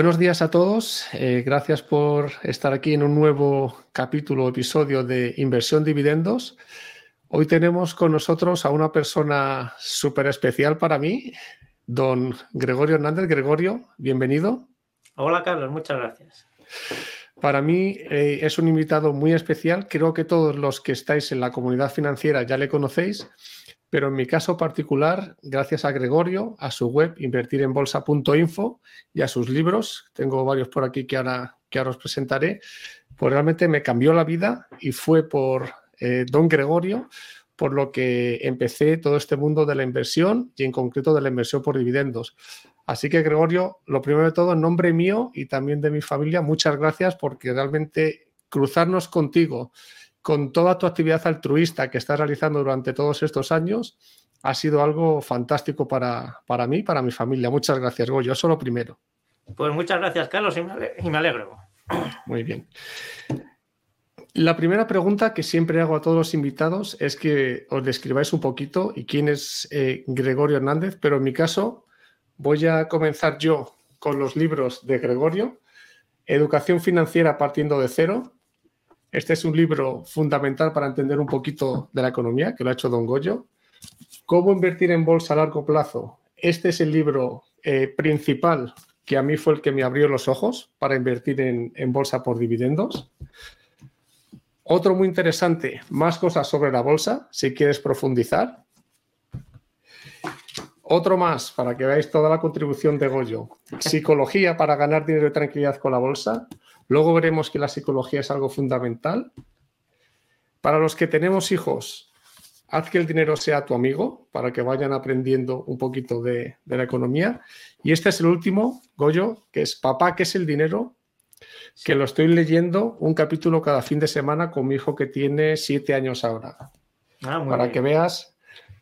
Buenos días a todos. Eh, gracias por estar aquí en un nuevo capítulo, episodio de Inversión Dividendos. Hoy tenemos con nosotros a una persona súper especial para mí, don Gregorio Hernández. Gregorio, bienvenido. Hola Carlos, muchas gracias. Para mí eh, es un invitado muy especial. Creo que todos los que estáis en la comunidad financiera ya le conocéis, pero en mi caso particular, gracias a Gregorio, a su web invertirenbolsa.info y a sus libros, tengo varios por aquí que ahora, que ahora os presentaré, pues realmente me cambió la vida y fue por eh, don Gregorio por lo que empecé todo este mundo de la inversión y en concreto de la inversión por dividendos. Así que, Gregorio, lo primero de todo, en nombre mío y también de mi familia, muchas gracias porque realmente cruzarnos contigo con toda tu actividad altruista que estás realizando durante todos estos años ha sido algo fantástico para, para mí, para mi familia. Muchas gracias, Goyo. Eso lo primero. Pues muchas gracias, Carlos, y me alegro. Muy bien. La primera pregunta que siempre hago a todos los invitados es que os describáis un poquito y quién es eh, Gregorio Hernández, pero en mi caso voy a comenzar yo con los libros de Gregorio, Educación Financiera partiendo de cero. Este es un libro fundamental para entender un poquito de la economía, que lo ha hecho Don Goyo. ¿Cómo invertir en bolsa a largo plazo? Este es el libro eh, principal que a mí fue el que me abrió los ojos para invertir en, en bolsa por dividendos. Otro muy interesante, más cosas sobre la bolsa, si quieres profundizar. Otro más, para que veáis toda la contribución de Goyo. Psicología para ganar dinero y tranquilidad con la bolsa. Luego veremos que la psicología es algo fundamental. Para los que tenemos hijos, haz que el dinero sea tu amigo, para que vayan aprendiendo un poquito de, de la economía. Y este es el último, Goyo, que es Papá, ¿qué es el dinero? que lo estoy leyendo un capítulo cada fin de semana con mi hijo que tiene siete años ahora. Ah, para que veas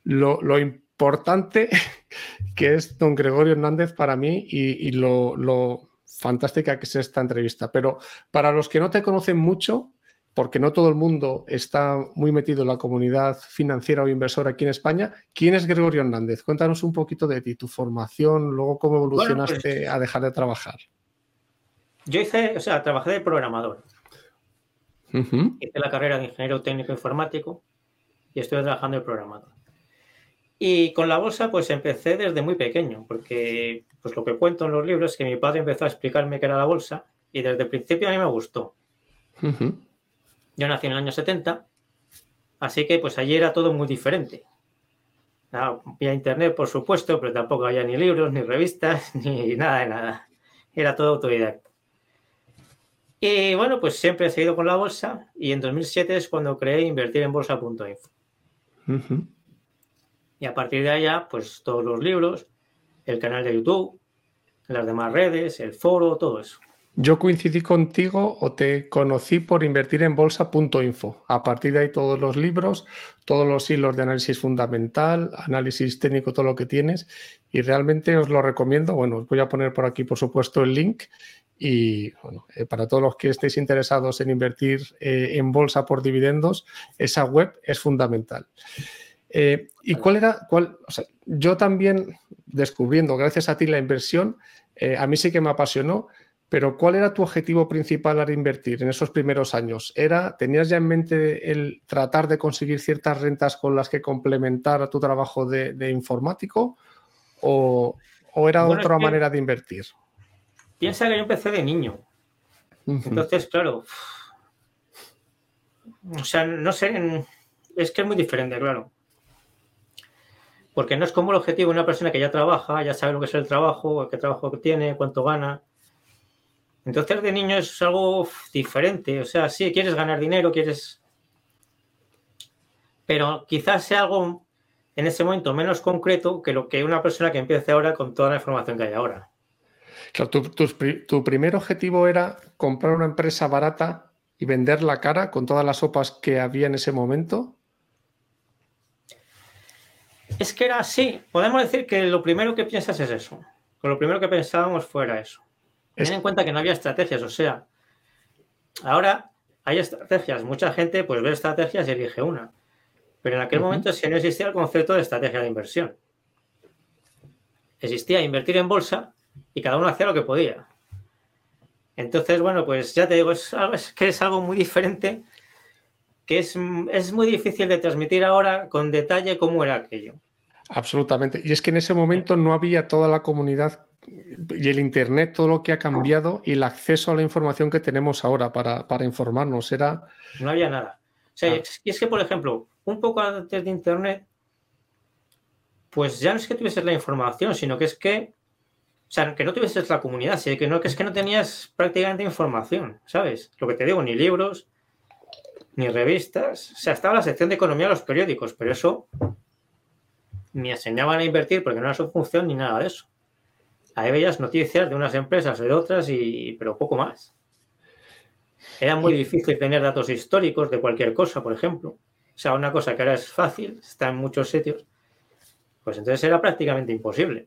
lo, importante que es don Gregorio Hernández para mí y, lo, fantástica que es esta entrevista. Pero para los que no te conocen mucho, porque no todo el mundo está muy metido en la comunidad financiera o inversora aquí en España. ¿Quién es Gregorio Hernández? Cuéntanos un poquito de ti, tu formación, luego cómo pues evolucionaste a dejar de trabajar. Yo hice, o sea, trabajé de programador. Hice la carrera de ingeniero técnico informático y estoy trabajando de programador. Y con la bolsa, pues empecé desde muy pequeño, porque pues lo que cuento en los libros es que mi padre empezó a explicarme qué era la bolsa y desde el principio a mí me gustó. Yo nací en el año 70, así que pues allí era todo muy diferente. Había internet, por supuesto, pero tampoco había ni libros, ni revistas, ni nada de nada. Era todo autodidacta. Y bueno, pues siempre he seguido con la bolsa y en 2007 es cuando creé invertir en bolsa.info. Y a partir de allá, pues todos los libros, el canal de YouTube, las demás redes, el foro, todo eso. Yo coincidí contigo o te conocí por invertir en bolsa.info. A partir de ahí todos los libros, todos los hilos de análisis fundamental, análisis técnico, todo lo que tienes. Y realmente os lo recomiendo. Bueno, os voy a poner por aquí, por supuesto, el link y bueno, eh, para todos los que estéis interesados en invertir eh, en bolsa por dividendos, esa web es fundamental. Eh, ¿Y cuál era? Cuál, yo también descubriendo, gracias a ti, la inversión, a mí sí que me apasionó, pero ¿cuál era tu objetivo principal al invertir en esos primeros años? ¿Era, ¿Tenías ya en mente el tratar de conseguir ciertas rentas con las que complementar a tu trabajo de, informático? ¿O, era otra manera de invertir? Piensa que yo empecé de niño. Entonces, claro. O sea, no sé. Es que es muy diferente, claro. Porque no es como el objetivo de una persona que ya trabaja, ya sabe lo que es el trabajo, qué trabajo tiene, cuánto gana. Entonces, de niño es algo diferente. O sea, sí, quieres ganar dinero, quieres. Pero quizás sea algo en ese momento menos concreto que lo que una persona que empiece ahora con toda la información que hay ahora tu, primer objetivo era comprar una empresa barata y vender la cara con todas las sopas que había en ese momento. Es que era así. Podemos decir que lo primero que piensas es eso. Lo primero que pensábamos fuera eso. Ten en cuenta que no había estrategias, o sea, ahora hay estrategias. Mucha gente pues ve estrategias y elige una. Pero en aquel momento sí no existía el concepto de estrategia de inversión. Existía invertir en bolsa y cada uno hacía lo que podía. Entonces, bueno, pues ya te digo, es, que es algo muy diferente, que es, es muy difícil de transmitir ahora con detalle cómo era aquello. Absolutamente. Y es que en ese momento no había toda la comunidad y el Internet, todo lo que ha cambiado y el acceso a la información que tenemos ahora para, informarnos. Era... No había nada. O sea, ah. y es que, por ejemplo, un poco antes de Internet, pues ya no es que tuvieses la información, sino que es que o sea, que no tuvieses la comunidad, sino que no, que es que no tenías prácticamente información, ¿sabes? Lo que te digo, ni libros, ni revistas. O sea, estaba la sección de economía de los periódicos, pero eso ni enseñaban a invertir porque no era su función ni nada de eso. Ahí veías noticias de unas empresas o de otras, y, pero poco más. Era muy difícil tener datos históricos de cualquier cosa, por ejemplo. O sea, una cosa que ahora es fácil, está en muchos sitios, pues entonces era prácticamente imposible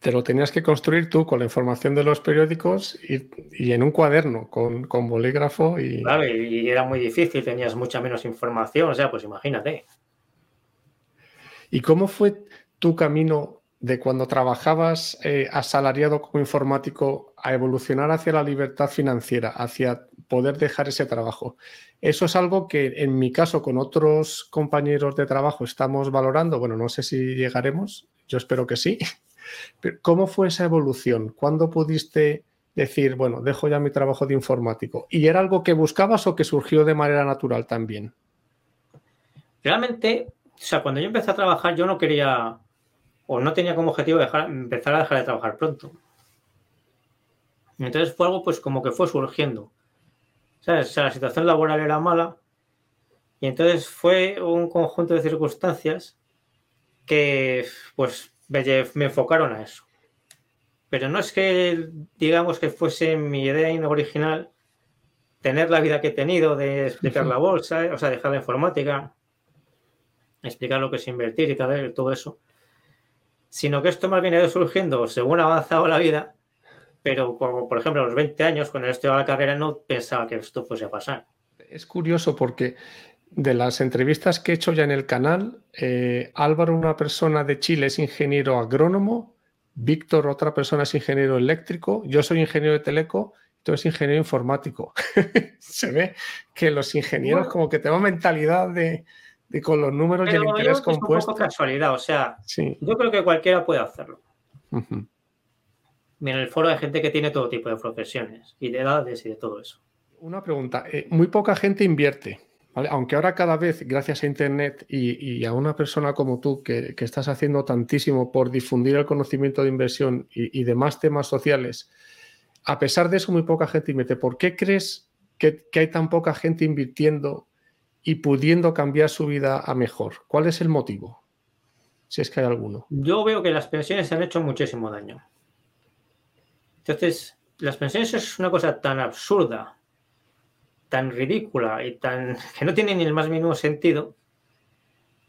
te lo tenías que construir tú con la información de los periódicos y, en un cuaderno con, bolígrafo y... Claro, y, era muy difícil, tenías mucha menos información, o sea, pues imagínate. ¿Y cómo fue tu camino de cuando trabajabas eh, asalariado como informático a evolucionar hacia la libertad financiera, hacia poder dejar ese trabajo? Eso es algo que en mi caso con otros compañeros de trabajo estamos valorando. Bueno, no sé si llegaremos, yo espero que sí, ¿Cómo fue esa evolución? ¿Cuándo pudiste decir, bueno, dejo ya mi trabajo de informático? ¿Y era algo que buscabas o que surgió de manera natural también? Realmente, o sea, cuando yo empecé a trabajar, yo no quería o no tenía como objetivo empezar a dejar de trabajar pronto. Entonces fue algo pues como que fue surgiendo. O sea, la situación laboral era mala y entonces fue un conjunto de circunstancias que pues me enfocaron a eso. Pero no es que, digamos, que fuese mi idea original tener la vida que he tenido de explicar la bolsa, o sea, dejar la informática, explicar lo que es invertir y tal, todo eso, sino que esto más bien ha ido surgiendo según ha avanzado la vida, pero como, por ejemplo a los 20 años, cuando estudiaba la carrera, no pensaba que esto fuese a pasar. Es curioso porque de las entrevistas que he hecho ya en el canal, eh, Álvaro, una persona de Chile, es ingeniero agrónomo, Víctor, otra persona es ingeniero eléctrico, yo soy ingeniero de teleco, tú eres ingeniero informático. Se ve que los ingenieros como que tenemos mentalidad de, con los números y el interés compuesto. Es un casualidad, o sea, yo creo que cualquiera puede hacerlo. Mira, en el foro hay gente que tiene todo tipo de profesiones y de edades y de todo eso. Una pregunta, eh, muy poca gente invierte. Aunque ahora cada vez, gracias a Internet y, a una persona como tú que, estás haciendo tantísimo por difundir el conocimiento de inversión y, demás temas sociales, a pesar de eso muy poca gente invierte. ¿Por qué crees que, hay tan poca gente invirtiendo y pudiendo cambiar su vida a mejor? ¿Cuál es el motivo? Si es que hay alguno. Yo veo que las pensiones han hecho muchísimo daño. Entonces, las pensiones es una cosa tan absurda tan ridícula y tan que no tiene ni el más mínimo sentido,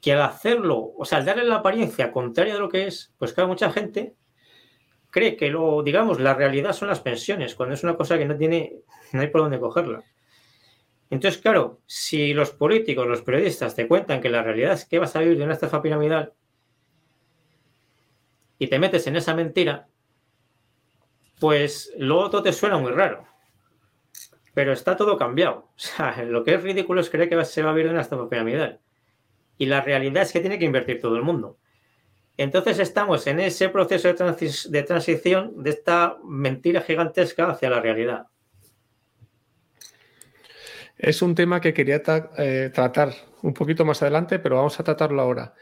que al hacerlo, o sea, al darle la apariencia contraria de lo que es, pues claro, mucha gente cree que lo, digamos, la realidad son las pensiones, cuando es una cosa que no tiene, no hay por dónde cogerla. Entonces, claro, si los políticos, los periodistas te cuentan que la realidad es que vas a vivir de una estafa piramidal y te metes en esa mentira, pues lo otro te suena muy raro pero está todo cambiado. O sea, lo que es ridículo es creer que se va a vivir una estafa piramidal. Y la realidad es que tiene que invertir todo el mundo. Entonces estamos en ese proceso de, transición de esta mentira gigantesca hacia la realidad. Es un tema que quería eh, tratar un poquito más adelante, pero vamos a tratarlo ahora.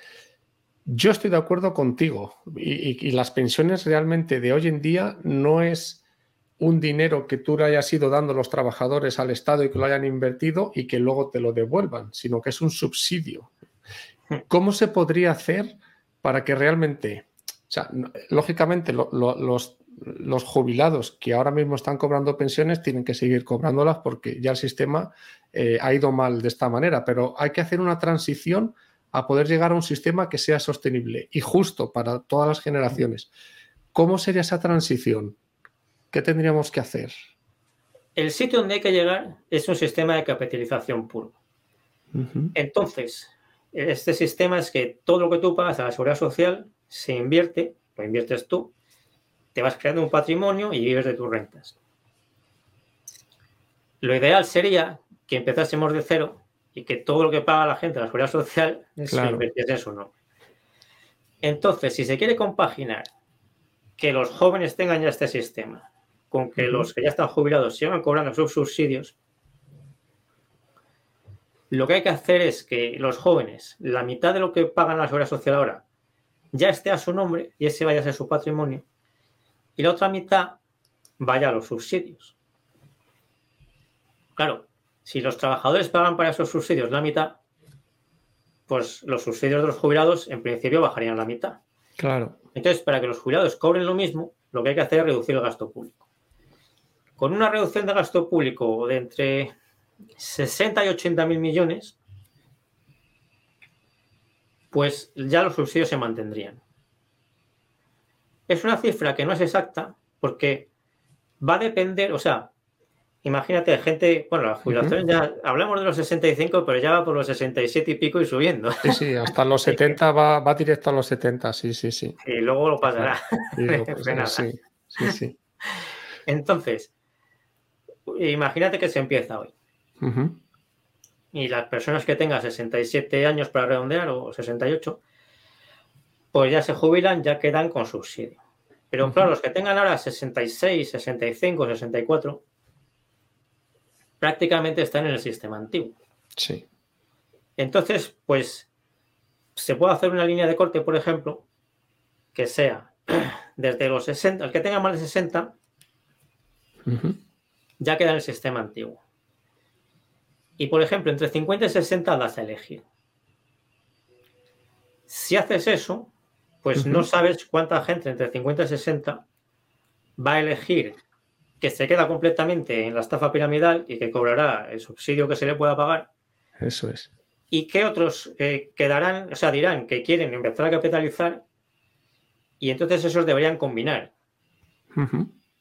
Yo estoy de acuerdo contigo y las pensiones realmente de hoy en día no es un dinero que tú le hayas ido dando los trabajadores al Estado y que lo hayan invertido y que luego te lo devuelvan, sino que es un subsidio. ¿Cómo se podría hacer para que realmente, o sea, lógicamente los, jubilados que ahora mismo están cobrando pensiones tienen que seguir cobrándolas porque ya el sistema eh, ha ido mal de esta manera, pero hay que hacer una transición a poder llegar a un sistema que sea sostenible y justo para todas las generaciones. ¿Cómo sería esa transición? ¿Qué tendríamos que hacer? El sitio donde hay que llegar es un sistema de capitalización puro. Entonces, este sistema es que todo lo que tú pagas a la seguridad social se invierte, lo inviertes tú, te vas creando un patrimonio y vives de tus rentas. lo ideal sería que empezásemos de cero y que todo lo que paga la gente en la seguridad social se invirtiese en su nombre. Entonces, si se quiere compaginar que los jóvenes tengan ya este sistema, con que los que ya están jubilados sigan cobrando sus subsidios, lo que hay que hacer es que los jóvenes, la mitad de lo que pagan la seguridad social ahora, ya esté a su nombre y ese vaya a ser su patrimonio, y la otra mitad vaya a los subsidios. Claro, si los trabajadores pagan para esos subsidios la mitad, pues los subsidios de los jubilados en principio bajarían la mitad. Claro. Entonces, para que los jubilados cobren lo mismo, lo que hay que hacer es reducir el gasto público. Con una reducción de gasto público de entre 60 y 80 mil millones, pues ya los subsidios se mantendrían. Es una cifra que no es exacta porque va a depender, o sea, imagínate, gente, bueno, la jubilación ya hablamos de los 65, pero ya va por los 67 y pico y subiendo. Sí, sí, hasta los 70 va, va directo a los 70, sí, sí, sí. Y luego lo pasará. sí, sí, sí. Entonces, imagínate que se empieza hoy. Y las personas que tengan 67 años para redondear o 68, pues ya se jubilan, ya quedan con subsidio. Pero claro, los que tengan ahora 66, 65, 64, prácticamente están en el sistema antiguo. Sí. Entonces, pues se puede hacer una línea de corte, por ejemplo, que sea desde los 60, el que tenga más de 60, ya queda en el sistema antiguo. Y por ejemplo, entre 50 y 60 das a elegir. Si haces eso, pues no sabes cuánta gente entre 50 y 60 va a elegir que se queda completamente en la estafa piramidal y que cobrará el subsidio que se le pueda pagar. Eso es. Y que otros eh, quedarán, o sea, dirán que quieren empezar a capitalizar y entonces esos deberían combinar.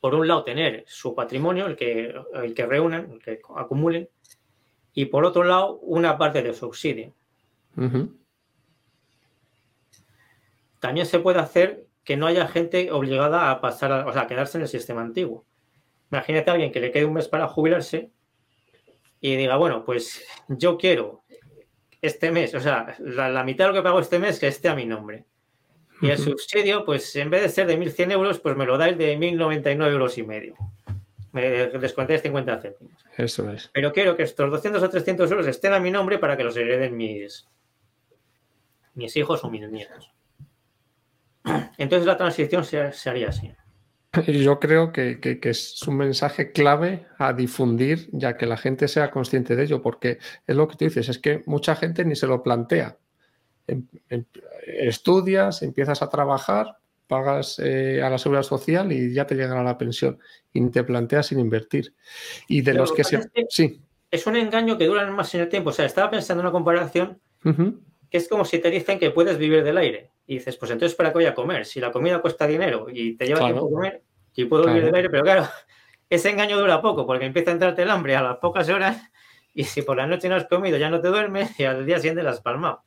Por un lado, tener su patrimonio, el que, el que reúnan, el que acumulen, y por otro lado, una parte de subsidio. También se puede hacer que no haya gente obligada a pasar, a, o sea, a quedarse en el sistema antiguo. Imagínate a alguien que le quede un mes para jubilarse y diga, bueno, pues yo quiero este mes, o sea, la, mitad de lo que pago este mes que esté a mi nombre. Y el subsidio, pues en vez de ser de 1.100 euros, pues me lo dais de 1.099 euros y medio. Me descontéis 50 céntimos. Eso es. Pero quiero que estos 200 o 300 euros estén a mi nombre para que los hereden mis, mis hijos o mis nietos. Entonces la transición se, se haría así. Yo creo que, es un mensaje clave a difundir, ya que la gente sea consciente de ello, porque es lo que tú dices, es que mucha gente ni se lo plantea. Em, em, estudias, empiezas a trabajar, pagas eh, a la seguridad social y ya te llegará la pensión y te planteas sin invertir. Y de los que se... sí. Es un engaño que dura más en el tiempo. O sea, estaba pensando en una comparación que es como si te dicen que puedes vivir del aire. Y dices, pues entonces, ¿para qué voy a comer? Si la comida cuesta dinero y te lleva tiempo comer, y puedo vivir del aire, pero claro, ese engaño dura poco porque empieza a entrarte el hambre a las pocas horas y si por la noche no has comido ya no te duermes y al día siguiente las has palmado.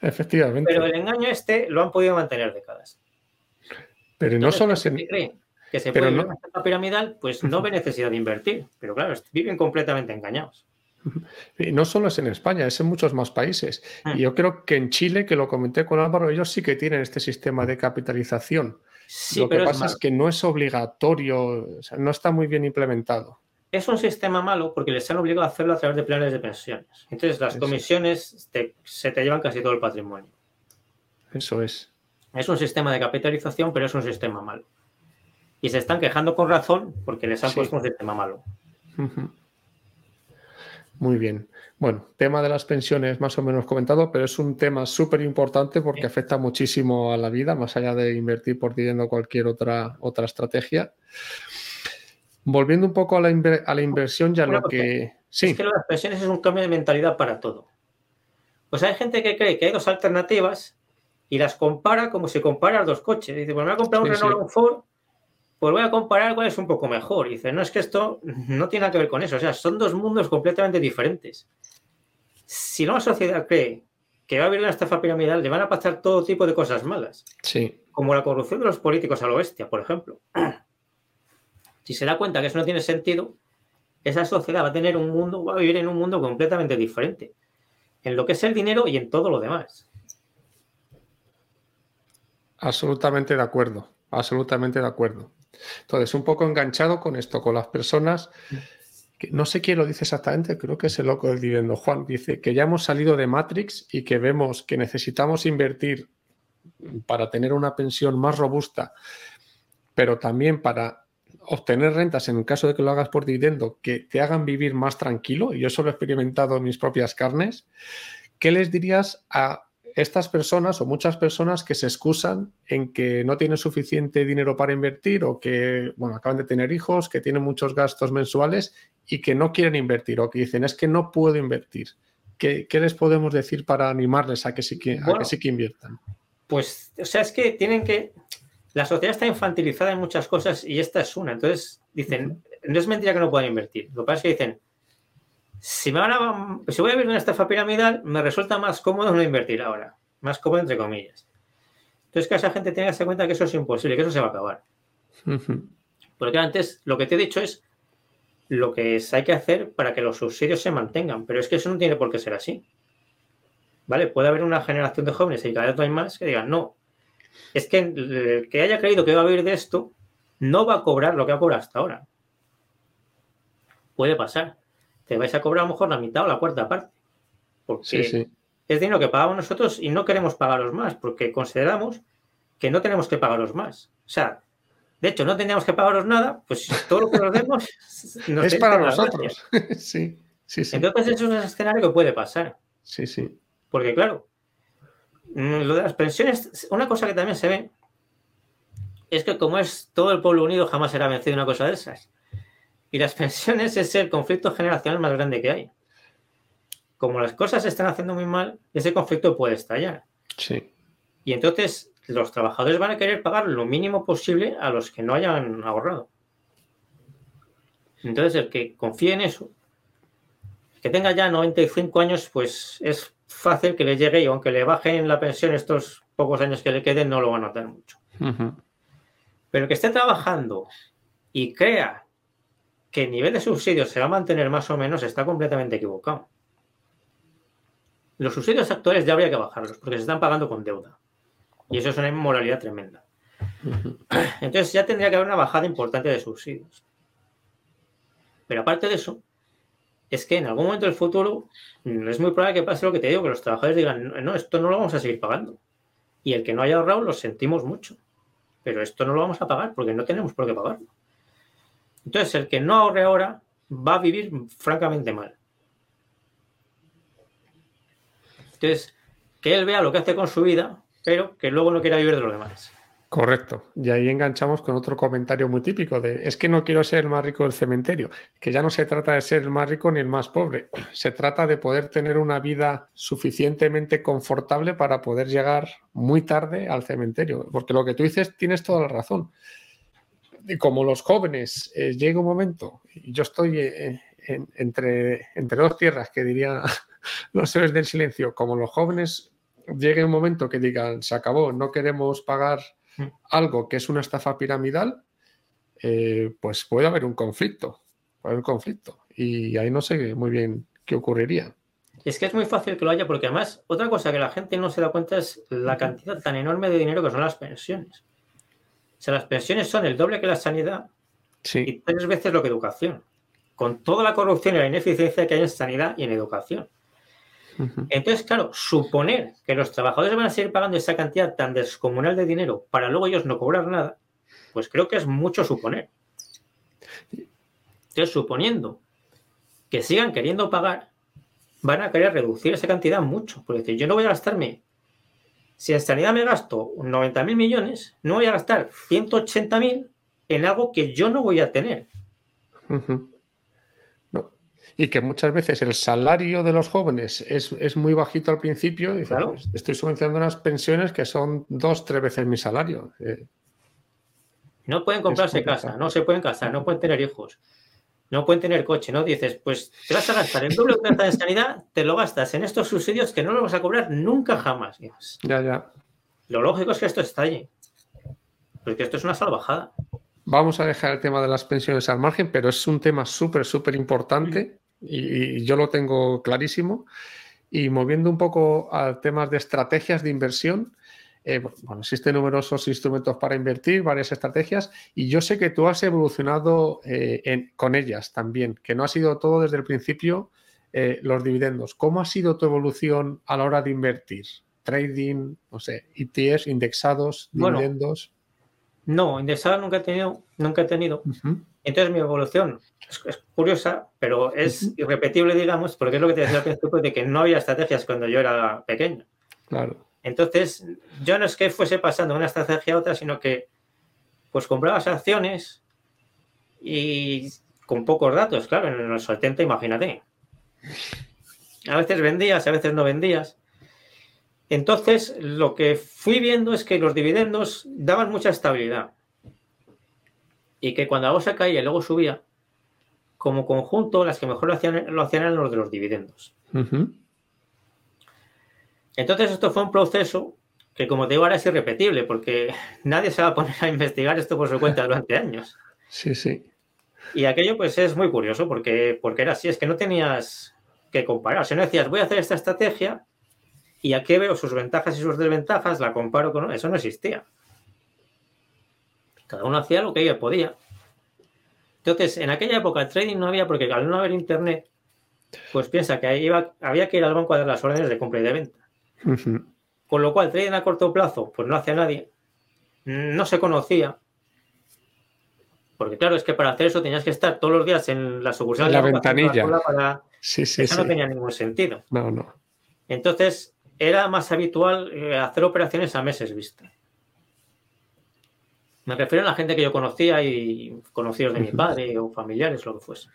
Efectivamente. Pero el engaño este lo han podido mantener décadas. Pero no solo se que se puede no... una piramidal, pues no ve necesidad de invertir. Pero claro, viven completamente engañados. Y no solo es en España, es en muchos más países. Mm. Y yo creo que en Chile, que lo comenté con Álvaro, ellos sí que tienen este sistema de capitalización. lo que pasa es, que no es obligatorio, no está muy bien implementado. Es un sistema malo porque les han obligado a hacerlo a través de planes de pensiones. Entonces las comisiones se te llevan casi todo el patrimonio. Eso es. Es un sistema de capitalización, pero es un sistema malo. Y se están quejando con razón porque les han puesto un sistema malo. Muy bien. Bueno, tema de las pensiones más o menos comentado, pero es un tema súper importante porque afecta muchísimo a la vida, más allá de invertir por dividiendo cualquier otra, otra estrategia. Volviendo un poco a la, inversión, ya lo que... Sí. Es que las pensiones es un cambio de mentalidad para todo. Pues hay gente que cree que hay dos alternativas y las compara como si compara dos coches. Dice, pues me voy a comprar un Renault Ford pues voy a comparar cuál es un poco mejor. Y dice, no, es que esto no tiene nada que ver con eso. O sea, son dos mundos completamente diferentes. Si una sociedad cree que va a haber una estafa piramidal, le van a pasar todo tipo de cosas malas. Sí. Como la corrupción de los políticos a lo bestia, por ejemplo. Si se da cuenta que eso no tiene sentido, esa sociedad va a tener un mundo, va a vivir en un mundo completamente diferente. En lo que es el dinero y en todo lo demás. Absolutamente de acuerdo, absolutamente de acuerdo. Entonces, un poco enganchado con esto, con las personas, que no sé quién lo dice exactamente, creo que es el loco del dividendo. Juan dice que ya hemos salido de Matrix y que vemos que necesitamos invertir para tener una pensión más robusta, pero también para obtener rentas en el caso de que lo hagas por dividendo que te hagan vivir más tranquilo, y yo eso lo he experimentado en mis propias carnes, ¿qué les dirías a estas personas o muchas personas que se excusan en que no tienen suficiente dinero para invertir o que, bueno, acaban de tener hijos, que tienen muchos gastos mensuales y que no quieren invertir o que dicen es que no puedo invertir? ¿Qué, les podemos decir para animarles a que sí que, a que, sí que inviertan? Pues, o sea, es que tienen que, la sociedad está infantilizada en muchas cosas y esta es una. Entonces, dicen, no es mentira que no puedan invertir. Lo que pasa es que dicen, si, me van a, si voy a vivir una estafa piramidal, me resulta más cómodo no invertir ahora. Más cómodo, entre comillas. Entonces, que esa gente tenga que darse cuenta que eso es imposible, que eso se va a acabar. Porque antes, lo que te he dicho es lo que hay que hacer para que los subsidios se mantengan. Pero es que eso no tiene por qué ser así. ¿Vale? Puede haber una generación de jóvenes y cada vez hay más que digan, no, es que el que haya creído que va a vivir de esto no va a cobrar lo que ha cobrado hasta ahora. Puede pasar. Te vais a cobrar a lo mejor la mitad o la cuarta parte. Porque es dinero que pagamos nosotros y no queremos pagaros más, porque consideramos que no tenemos que pagaros más. O sea, de hecho, no tendríamos que pagaros nada, pues todo lo que nos demos es para nosotros. sí, sí, sí. Entonces, eso es un escenario que puede pasar. Sí, sí. Porque, claro, lo de las pensiones, una cosa que también se ve es que como es todo el pueblo unido, jamás será vencido una cosa de esas. Y las pensiones es el conflicto generacional más grande que hay. Como las cosas se están haciendo muy mal, ese conflicto puede estallar. Sí. Y entonces los trabajadores van a querer pagar lo mínimo posible a los que no hayan ahorrado. Entonces el que confíe en eso, que tenga ya 95 años, pues es fácil que le llegue y aunque le bajen la pensión estos pocos años que le queden, no lo va a notar mucho. Pero que esté trabajando y crea que el nivel de subsidios se va a mantener más o menos, está completamente equivocado. Los subsidios actuales ya habría que bajarlos porque se están pagando con deuda. Y eso es una inmoralidad tremenda. Entonces ya tendría que haber una bajada importante de subsidios. Pero aparte de eso, es que en algún momento del futuro mm, es muy probable que pase lo que te digo, que los trabajadores digan, no, esto no lo vamos a seguir pagando. Y el que no haya ahorrado lo sentimos mucho. Pero esto no lo vamos a pagar porque no tenemos por qué pagarlo. Entonces, el que no ahorre ahora va a vivir francamente mal. Entonces, que él vea lo que hace con su vida, pero que luego no quiera vivir de lo demás. Correcto. Y ahí enganchamos con otro comentario muy típico de es que no quiero ser el más rico del cementerio, que ya no se trata de ser el más rico ni el más pobre, se trata de poder tener una vida suficientemente confortable para poder llegar muy tarde al cementerio, porque lo que tú dices tienes toda la razón. Y como los jóvenes eh, llega un momento, y yo estoy eh, entre, entre dos tierras que dirían los seres del silencio, como los jóvenes llegue un momento que digan se acabó, no queremos pagar algo que es una estafa piramidal, eh, pues puede haber un conflicto. Puede haber un conflicto. Y ahí no sé muy bien qué ocurriría. Es que es muy fácil que lo haya, porque además, otra cosa que la gente no se da cuenta es la cantidad tan enorme de dinero que son las pensiones. O sea, las pensiones son el doble que la sanidad y tres veces lo que educación. Con toda la corrupción y la ineficiencia que hay en sanidad y en educación. Entonces, claro, suponer que los trabajadores van a seguir pagando esa cantidad tan descomunal de dinero para luego ellos no cobrar nada, pues creo que es mucho suponer. Entonces, suponiendo que sigan queriendo pagar, van a querer reducir esa cantidad mucho. Porque yo no voy a gastarme, si en sanidad me gasto 90 mil millones, no voy a gastar 180 mil en algo que yo no voy a tener y que muchas veces el salario de los jóvenes es, muy bajito al principio y pues, estoy subvencionando unas pensiones que son dos, tres veces mi salario. Eh, no pueden comprarse casa, no se pueden casar, no pueden tener hijos, no pueden tener coche, ¿no? Dices, pues te vas a gastar el doble de en sanidad, te lo gastas en estos subsidios que no lo vas a cobrar nunca jamás. Ya, ya. Lo lógico es que esto estalle, porque esto es una salvajada. vamos a dejar el tema de las pensiones al margen, pero es un tema súper, súper importante y, yo lo tengo clarísimo. Y moviendo un poco a temas de estrategias de inversión, eh, bueno, existen numerosos instrumentos para invertir, varias estrategias, y yo sé que tú has evolucionado eh, con ellas también, que no ha sido todo desde el principio eh, los dividendos. ¿Cómo ha sido tu evolución a la hora de invertir? Trading, no sé, ETFs, indexados, dividendos. No, indexado nunca he tenido, nunca he tenido. Entonces mi evolución es, curiosa, pero es irrepetible, digamos, porque es lo que te decía al principio de que no había estrategias cuando yo era pequeño. Claro. Entonces, yo no es que fuese pasando de una estrategia a otra, sino que pues comprabas acciones y con pocos datos, claro, en los 70, imagínate. A veces vendías, a veces no vendías. Entonces, lo que fui viendo es que los dividendos daban mucha estabilidad. Y que cuando la bolsa caía y luego subía, como conjunto, las que mejor lo hacían, lo hacían eran los de los dividendos. Entonces, esto fue un proceso que, como te digo, ahora es irrepetible, porque nadie se va a poner a investigar esto por su cuenta durante años. Sí, sí. Y aquello, pues, es muy curioso, porque, porque era así, es que no tenías que comparar. O sea, no decías, voy a hacer esta estrategia y aquí veo sus ventajas y sus desventajas, la comparo con... Eso no existía. Cada uno hacía lo que ella podía. Entonces, en aquella época el trading no había, porque al no haber internet, pues piensa que ahí iba, había que ir al banco a dar las órdenes de compra y de venta. Con lo cual, trading a corto plazo, pues no hacía nadie. No se conocía. Porque claro, es que para hacer eso tenías que estar todos los días en la sucursal. En la ventanilla. sí, sí, eso no tenía ningún sentido. No, no. Entonces, era más habitual eh, hacer operaciones a meses vista. Me refiero a la gente que yo conocía y conocidos de mi padre o familiares, lo que fuese.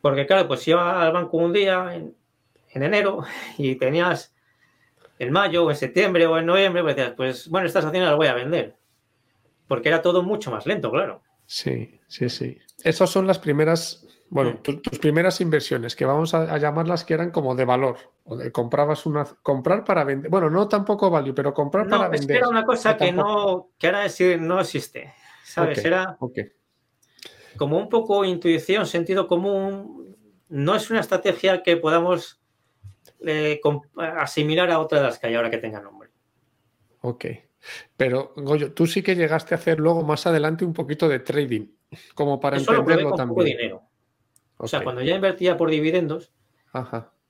Porque claro, pues iba al banco un día en, enero y tenías en mayo o en septiembre o en noviembre, pues decías, pues bueno, estas acciones las voy a vender. Porque era todo mucho más lento, claro. Sí, sí, sí. Esas son las primeras bueno, tus primeras inversiones, que vamos a, llamarlas que eran como de valor, o de comprabas una, comprar para vender, bueno, no tampoco value, pero comprar para vender. Que era una cosa que no, que ahora decir no existe, ¿sabes? era como un poco intuición, sentido común, no es una estrategia que podamos eh, asimilar a otra de las que hay ahora que tenga nombre. Ok, pero Goyo, tú sí que llegaste a hacer luego más adelante un poquito de trading, como para entenderlo también. dinero. O sea, cuando ya invertía por dividendos,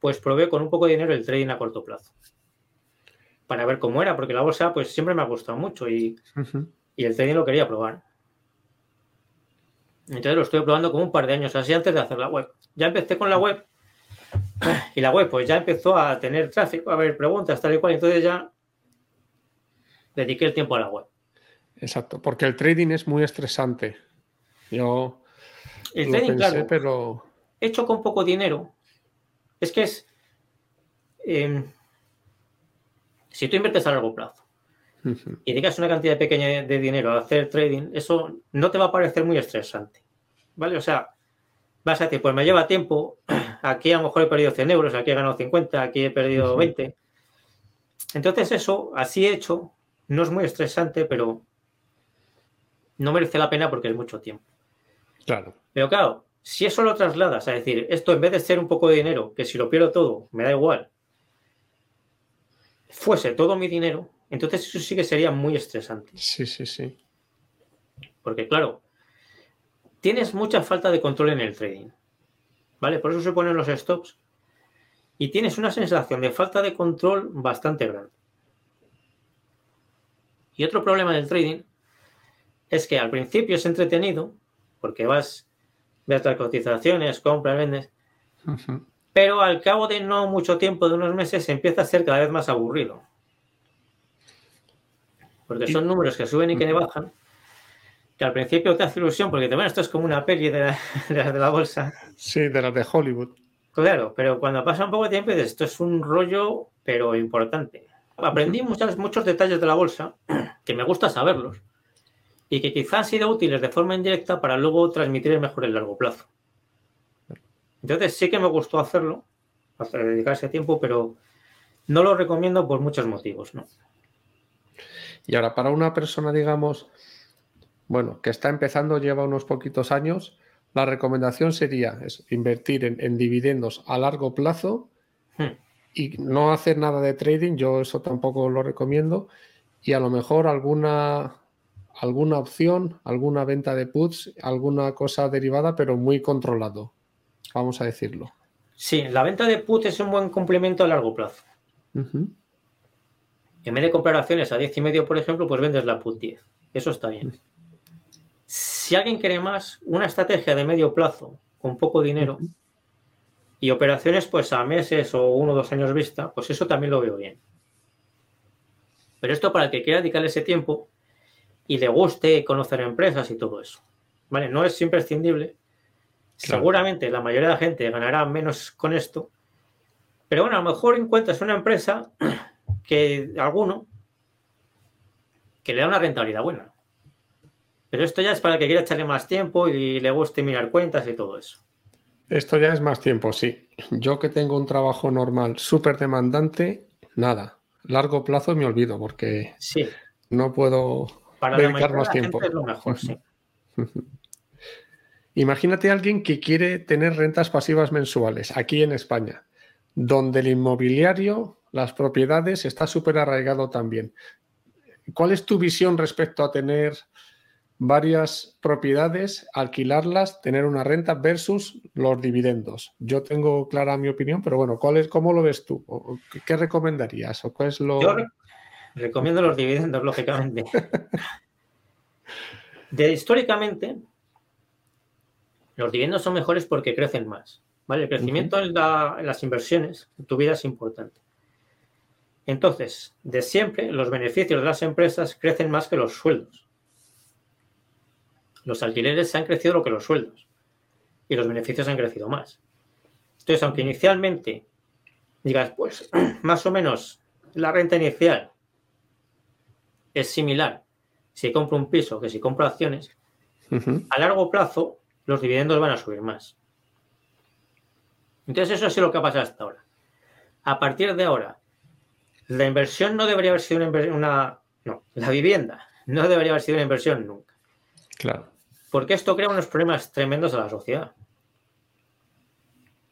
pues probé con un poco de dinero el trading a corto plazo. Para ver cómo era, porque la bolsa pues siempre me ha gustado mucho y, el trading lo quería probar. Entonces lo estoy probando como un par de años así antes de hacer la web. Ya empecé con la web y la web pues ya empezó a tener tráfico, a ver preguntas, tal y cual. Entonces ya dediqué el tiempo a la web. Exacto, porque el trading es muy estresante. Yo el trading, claro, pero... hecho con poco dinero, es que es... Em, si tú inviertes a largo plazo y dedicas una cantidad pequeña de dinero a hacer trading, eso no te va a parecer muy estresante. ¿Vale? O sea, vas a decir, pues me lleva tiempo, aquí a lo mejor he perdido 100 euros, aquí he ganado 50, aquí he perdido 20. Entonces eso, así hecho, no es muy estresante, pero no merece la pena porque es mucho tiempo. Claro. Pero claro, si eso lo trasladas a decir, esto en vez de ser un poco de dinero, que si lo pierdo todo, me da igual, fuese todo mi dinero, entonces eso sí que sería muy estresante. Sí, sí, sí. Porque claro, tienes mucha falta de control en el trading. ¿Vale? Por eso se ponen los stops. Y tienes una sensación de falta de control bastante grande. Y otro problema del trading es que al principio es entretenido, porque vas, ves las cotizaciones, compras, vendes. Pero al cabo de no mucho tiempo, de unos meses, empieza a ser cada vez más aburrido. Porque son números que suben y que bajan, que al principio te hace ilusión porque te bueno, esto es como una peli de la, de la, bolsa. Sí, de las de Hollywood. Claro, pero cuando pasa un poco de tiempo dices, esto es un rollo, pero importante. Aprendí muchas, muchos detalles de la bolsa, que me gusta saberlos, y que quizás han sido útiles de forma indirecta para luego transmitir mejor el largo plazo. Entonces sí que me gustó hacerlo, hacer, dedicar ese tiempo, pero no lo recomiendo por muchos motivos, ¿no? Y ahora, para una persona, digamos, bueno, que está empezando, lleva unos poquitos años, la recomendación sería invertir en, dividendos a largo plazo hmm. y no hacer nada de trading, yo eso tampoco lo recomiendo, y a lo mejor alguna, alguna opción, alguna venta de puts, alguna cosa derivada, pero muy controlado, vamos a decirlo. Sí, la venta de puts es un buen complemento a largo plazo. En vez de comprar acciones a 10 y medio, por ejemplo, pues vendes la put 10. Eso está bien. Si alguien quiere más, una estrategia de medio plazo con poco dinero y operaciones pues a meses o uno o dos años vista, pues eso también lo veo bien. Pero esto para el que quiera dedicarle ese tiempo y le guste conocer empresas y todo eso. ¿Vale? No es imprescindible. Seguramente la mayoría de la gente ganará menos con esto. Pero bueno, a lo mejor encuentras una empresa que alguno que le da una rentabilidad buena. Pero esto ya es para el que quiera echarle más tiempo y le guste mirar cuentas y todo eso. Esto ya es más tiempo, sí. Yo que tengo un trabajo normal súper demandante, nada. Largo plazo me olvido porque sí. no puedo dedicar más tiempo. Es lo mejor, sí. Imagínate a alguien que quiere tener rentas pasivas mensuales aquí en España, donde el inmobiliario, las propiedades, está súper arraigado también. ¿Cuál es tu visión respecto a tener varias propiedades, alquilarlas, tener una renta versus los dividendos. Yo tengo clara mi opinión, pero bueno, ¿cuál es, ¿cómo lo ves tú? ¿Qué recomendarías? ¿O es lo... Yo recomiendo los dividendos, lógicamente. de, históricamente, los dividendos son mejores porque crecen más. ¿vale? El crecimiento en, en las inversiones en tu vida es importante. Entonces, de siempre, los beneficios de las empresas crecen más que los sueldos los alquileres se han crecido lo que los sueldos y los beneficios han crecido más. Entonces, aunque inicialmente digas, pues más o menos la renta inicial es similar si compro un piso que si compro acciones, a largo plazo los dividendos van a subir más. Entonces, eso ha sido lo que ha pasado hasta ahora. A partir de ahora, la inversión no debería haber sido una, una no, la vivienda no debería haber sido una inversión nunca. Claro. Porque esto crea unos problemas tremendos a la sociedad.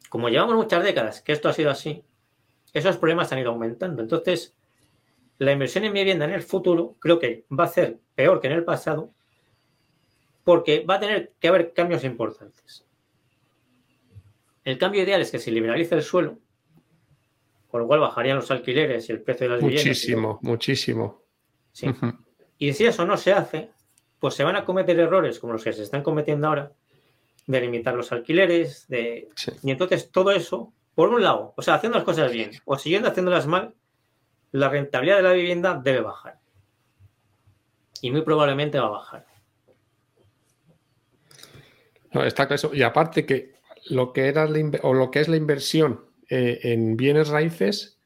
Como llevamos muchas décadas que esto ha sido así, esos problemas han ido aumentando. Entonces, la inversión en vivienda en el futuro creo que va a ser peor que en el pasado porque va a tener que haber cambios importantes. El cambio ideal es que se liberalice el suelo, con lo cual bajarían los alquileres y el precio de las viviendas. Muchísimo, muchísimo. Sí. Y si eso no se hace, pues se van a cometer errores como los que se están cometiendo ahora, de limitar los alquileres, de... Y entonces todo eso, por un lado, o sea, haciendo las cosas bien o siguiendo haciéndolas mal, la rentabilidad de la vivienda debe bajar. Y muy probablemente va a bajar. No, está claro. Y aparte que lo que era o lo que es la inversión eh, en bienes raíces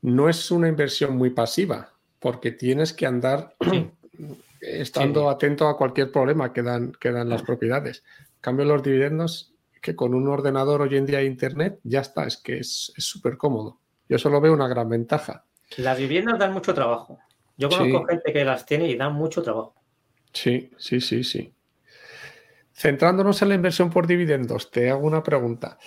no es una inversión muy pasiva, porque tienes que andar estando atento a cualquier problema que dan, que dan las propiedades. En cambio, los dividendos, que con un ordenador hoy en día Internet, ya está, es que es súper cómodo. Yo solo veo una gran ventaja. Las viviendas dan mucho trabajo. Yo conozco gente que las tiene y dan mucho trabajo. Sí, sí, sí, sí. Centrándonos en la inversión por dividendos, te hago una pregunta.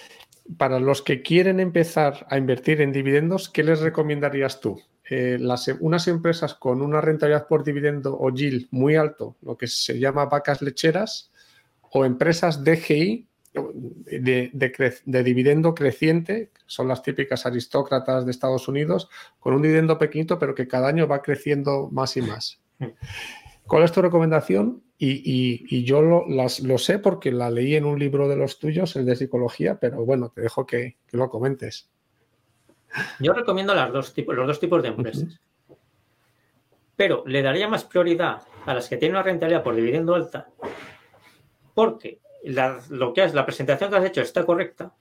Para los que quieren empezar a invertir en dividendos, ¿qué les recomendarías tú? Eh, las, unas empresas con una rentabilidad por dividendo o yield muy alto, lo que se llama vacas lecheras, o empresas DGI de, de, dividendo creciente, son las típicas aristócratas de Estados Unidos, con un dividendo pequeñito, pero que cada año va creciendo más y más. ¿Cuál es tu recomendación? Y, yo lo, las, lo, sé porque la leí en un libro de los tuyos, el de psicología, pero bueno, te dejo que lo comentes. Yo recomiendo las dos tipos, los dos tipos de empresas. Pero le daría más prioridad a las que tienen una rentabilidad por dividendo alta, porque lo que es la presentación que has hecho está correcta,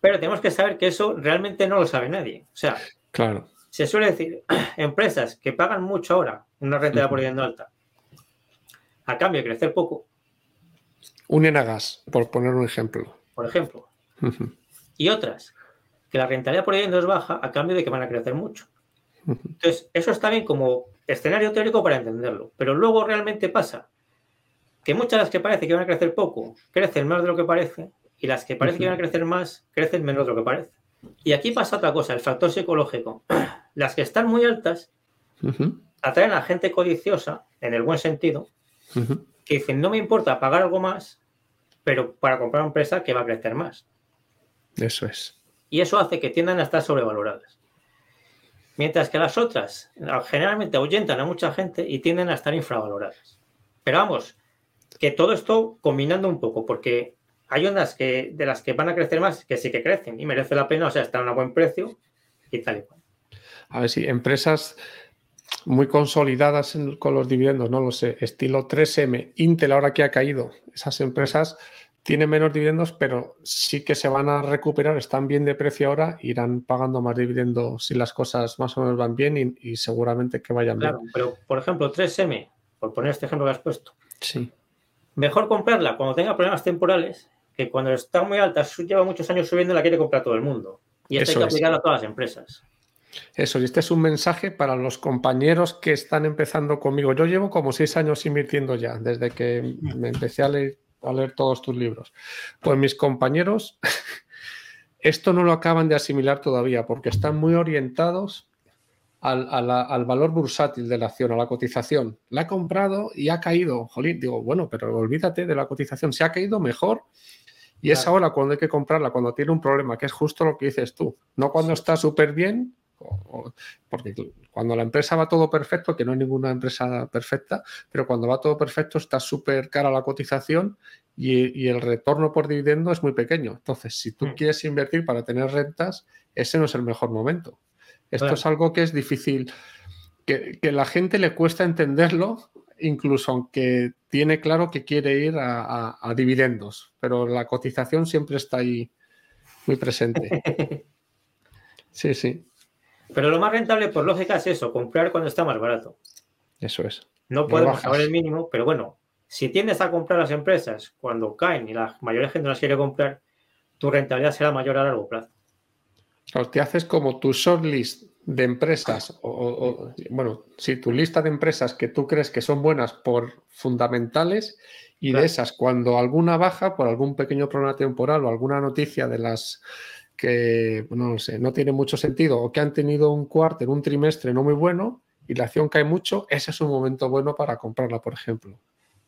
pero tenemos que saber que eso realmente no lo sabe nadie. O sea, claro. se suele decir empresas que pagan mucho ahora una rentabilidad por dividendo alta, a cambio de crecer poco. Un Enagas, por poner un ejemplo. Por ejemplo. Y otras que la rentabilidad por dividendo es baja a cambio de que van a crecer mucho. Entonces, eso está bien como escenario teórico para entenderlo, pero luego realmente pasa que muchas de las que parece que van a crecer poco, crecen más de lo que parece, y las que parece que van a crecer más, crecen menos de lo que parece. Y aquí pasa otra cosa, el factor psicológico. Las que están muy altas atraen a gente codiciosa, en el buen sentido, que dicen, no me importa pagar algo más, pero para comprar una empresa que va a crecer más. Eso es. Y eso hace que tiendan a estar sobrevaloradas. Mientras que las otras generalmente ahuyentan a mucha gente y tienden a estar infravaloradas. Pero vamos, que todo esto combinando un poco, porque hay unas que, de las que van a crecer más que sí que crecen y merece la pena, o sea, están a buen precio y tal y cual. A ver si empresas muy consolidadas con los dividendos, no lo sé, estilo 3M, Intel ahora que ha caído, esas empresas tienen menos dividendos, pero sí que se van a recuperar, están bien de precio ahora, irán pagando más dividendos si las cosas más o menos van bien y, seguramente que vayan claro, bien. Pero, por ejemplo, 3M, por poner este ejemplo que has puesto. Sí. Mejor comprarla cuando tenga problemas temporales que cuando está muy alta, lleva muchos años subiendo, la quiere comprar todo el mundo. Y esto hay que aplicarlo a todas las empresas. Eso, y este es un mensaje para los compañeros que están empezando conmigo. Yo llevo como seis años invirtiendo ya, desde que me empecé a leer, todos tus libros. Pues mis compañeros, esto no lo acaban de asimilar todavía porque están muy orientados al, al, valor bursátil de la acción, a la cotización. La ha comprado y ha caído. Jolín, digo, bueno, pero olvídate de la cotización. Si ha caído, mejor. Y es ahora cuando hay que comprarla, cuando tiene un problema, que es justo lo que dices tú. No cuando está súper bien, porque cuando la empresa va todo perfecto, que no hay ninguna empresa perfecta, pero cuando va todo perfecto está súper cara la cotización y, el retorno por dividendo es muy pequeño. Entonces, si tú mm. quieres invertir para tener rentas, ese no es el mejor momento. Esto es algo que es difícil, que, que la gente le cuesta entenderlo, incluso aunque tiene claro que quiere ir a dividendos, pero la cotización siempre está ahí muy presente. Sí, sí. Pero lo más rentable, por lógica, es eso, comprar cuando está más barato. Eso es. No podemos saber el mínimo, pero bueno, si tiendes a comprar las empresas cuando caen y la mayoría de gente no las quiere comprar, tu rentabilidad será mayor a largo plazo. O te haces como tu shortlist de empresas, o, bueno, si tu lista de empresas que tú crees que son buenas por fundamentales y de esas, cuando alguna baja por algún pequeño problema temporal o alguna noticia de las que no sé, no tiene mucho sentido o que han tenido un cuarto en un trimestre no muy bueno y la acción cae mucho, ese es un momento bueno para comprarla, por ejemplo.